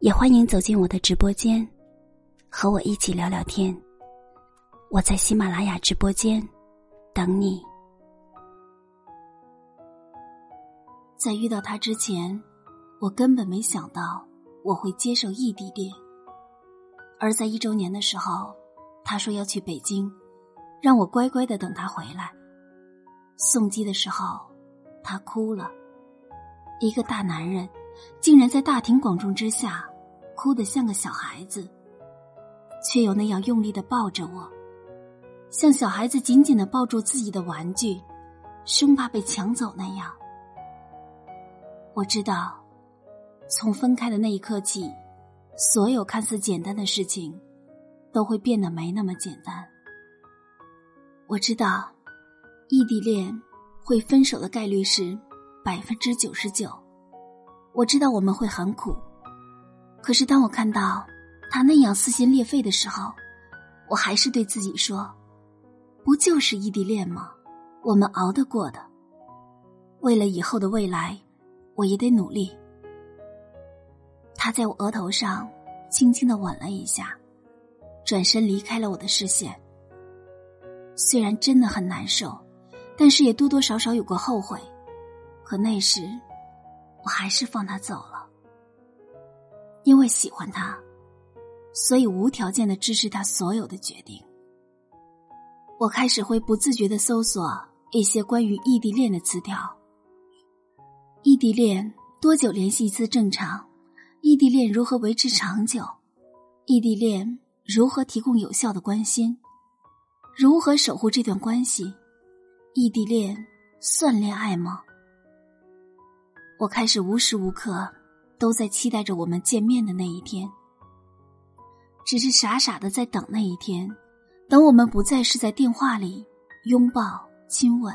也欢迎走进我的直播间，和我一起聊聊天。我在喜马拉雅直播间等你。在遇到他之前，我根本没想到我会接受异地恋。而在一周年的时候，他说要去北京，让我乖乖的等他回来。送机的时候，他哭了。一个大男人，竟然在大庭广众之下。哭得像个小孩子，却又那样用力的抱着我，像小孩子紧紧的抱住自己的玩具，生怕被抢走那样。我知道，从分开的那一刻起，所有看似简单的事情，都会变得没那么简单。我知道，异地恋会分手的概率是百分之九十九。我知道我们会很苦。可是，当我看到他那样撕心裂肺的时候，我还是对自己说：“不就是异地恋吗？我们熬得过的。为了以后的未来，我也得努力。”他在我额头上轻轻的吻了一下，转身离开了我的视线。虽然真的很难受，但是也多多少少有过后悔。可那时，我还是放他走了。因为喜欢他，所以无条件的支持他所有的决定。我开始会不自觉的搜索一些关于异地恋的词条。异地恋多久联系一次正常？异地恋如何维持长久？异地恋如何提供有效的关心？如何守护这段关系？异地恋算恋爱吗？我开始无时无刻。都在期待着我们见面的那一天，只是傻傻的在等那一天，等我们不再是在电话里拥抱亲吻。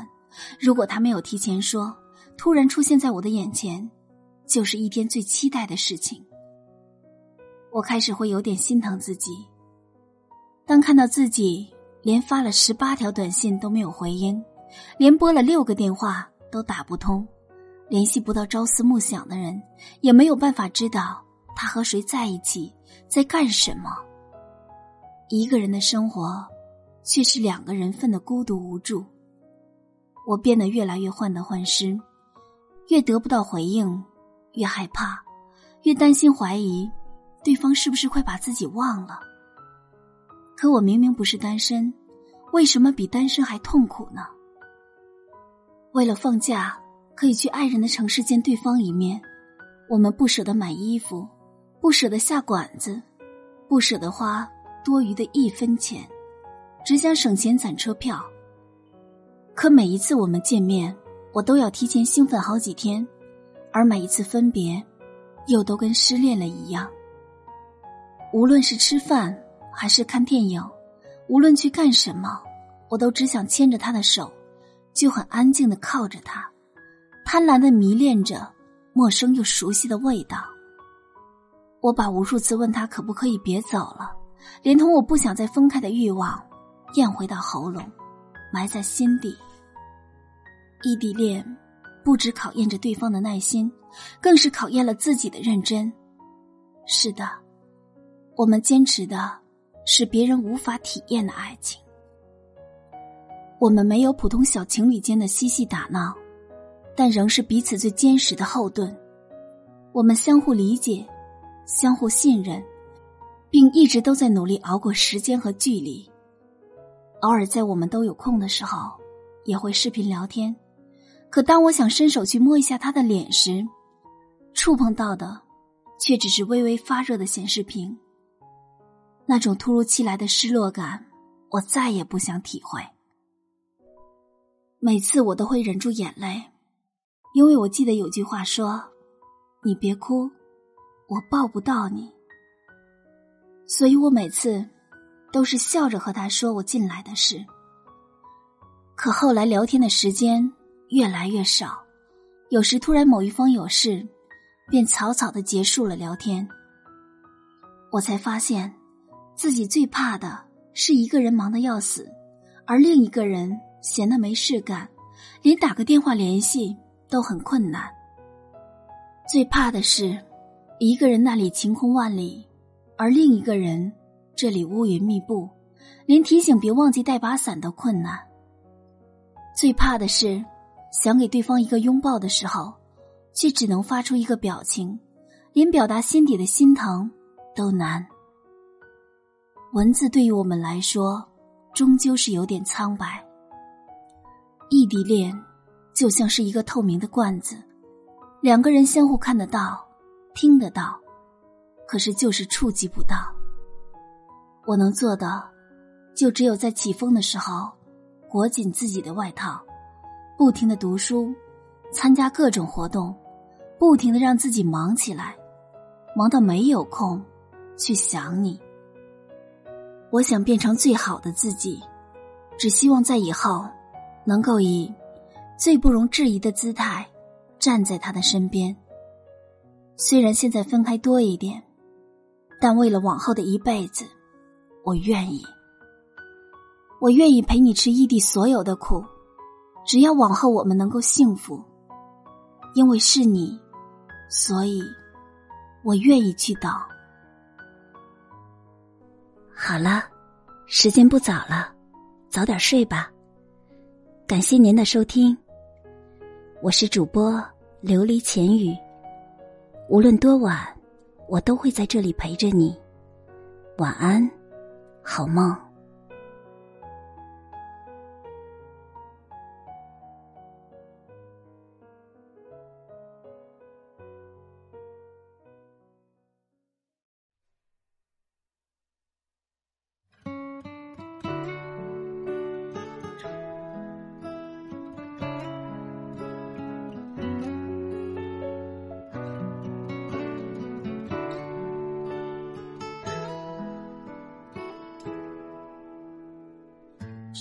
如果他没有提前说，突然出现在我的眼前，就是一天最期待的事情。我开始会有点心疼自己，当看到自己连发了十八条短信都没有回音，连拨了六个电话都打不通。联系不到朝思暮想的人，也没有办法知道他和谁在一起，在干什么。一个人的生活，却是两个人份的孤独无助。我变得越来越患得患失，越得不到回应，越害怕，越担心怀疑，对方是不是快把自己忘了？可我明明不是单身，为什么比单身还痛苦呢？为了放假。可以去爱人的城市见对方一面，我们不舍得买衣服，不舍得下馆子，不舍得花多余的一分钱，只想省钱攒车票。可每一次我们见面，我都要提前兴奋好几天，而每一次分别，又都跟失恋了一样。无论是吃饭还是看电影，无论去干什么，我都只想牵着他的手，就很安静的靠着他。贪婪的迷恋着陌生又熟悉的味道。我把无数次问他可不可以别走了，连同我不想再分开的欲望，咽回到喉咙，埋在心底。异地恋不止考验着对方的耐心，更是考验了自己的认真。是的，我们坚持的是别人无法体验的爱情。我们没有普通小情侣间的嬉戏打闹。但仍是彼此最坚实的后盾，我们相互理解，相互信任，并一直都在努力熬过时间和距离。偶尔在我们都有空的时候，也会视频聊天。可当我想伸手去摸一下他的脸时，触碰到的却只是微微发热的显示屏。那种突如其来的失落感，我再也不想体会。每次我都会忍住眼泪。因为我记得有句话说：“你别哭，我抱不到你，所以我每次都是笑着和他说我进来的事。可后来聊天的时间越来越少，有时突然某一方有事，便草草的结束了聊天。我才发现，自己最怕的是一个人忙得要死，而另一个人闲得没事干，连打个电话联系都很困难。最怕的是，一个人那里晴空万里。而另一个人，这里乌云密布，连提醒别忘记带把伞都困难。最怕的是，想给对方一个拥抱的时候，却只能发出一个表情，连表达心底的心疼都难。文字对于我们来说，终究是有点苍白。异地恋就像是一个透明的罐子，两个人相互看得到，听得到。可是就是触及不到。我能做的，就只有在起风的时候，裹紧自己的外套，不停的读书，参加各种活动，不停的让自己忙起来，忙到没有空去想你。我想变成最好的自己，只希望在以后，能够以最不容置疑的姿态，站在他的身边。虽然现在分开多一点。但为了往后的一辈子，我愿意。我愿意陪你吃异地所有的苦，只要往后我们能够幸福。因为是你，所以我愿意去等。好了，时间不早了，早点睡吧。感谢您的收听，我是主播琉璃浅语。无论多晚。我都会在这里陪着你，晚安，好梦。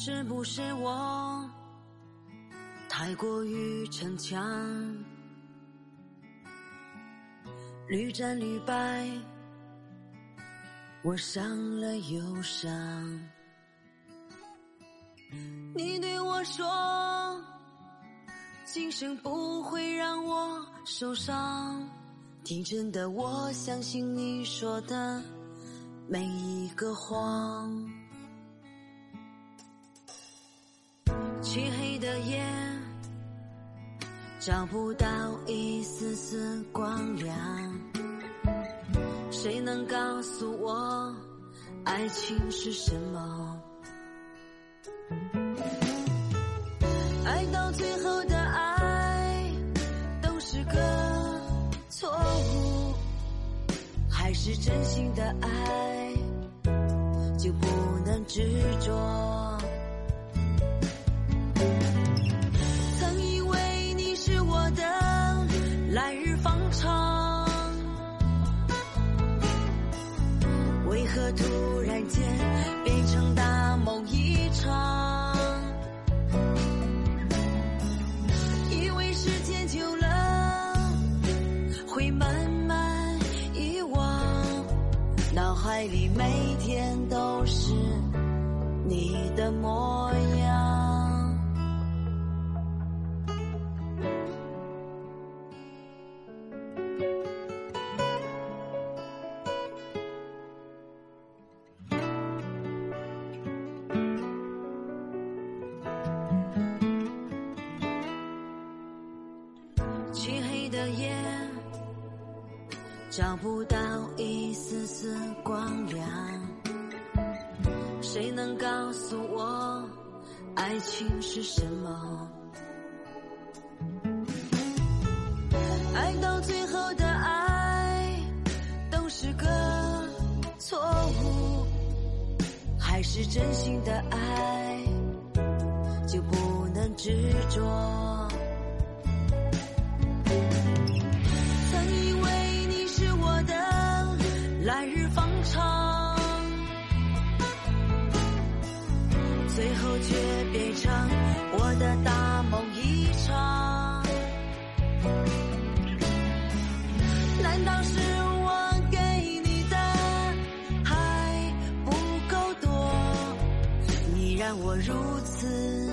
是不是我太过于逞强，屡战屡败，我伤了又伤。你对我说，今生不会让我受伤，天真的我相信你说的每一个谎。漆黑的夜，找不到一丝丝光亮。谁能告诉我，爱情是什么？爱到最后的爱，都是个错误。还是真心的爱，就不能执着？爱里每天都是你的模样。找不到一丝丝光亮，谁能告诉我爱情是什么？爱到最后的爱都是个错误，还是真心的爱就不能执着？的大梦一场难道是我给你的还不够多？你让我如此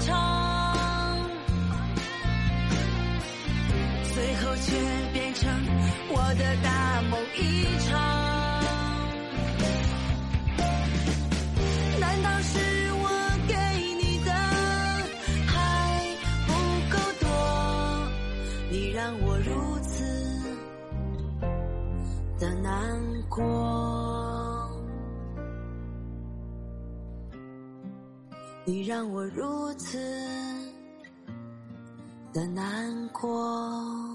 长，最后却变成我的大梦一场。难道是我给你的还不够多？你让我如此的难过。你让我如此的难过。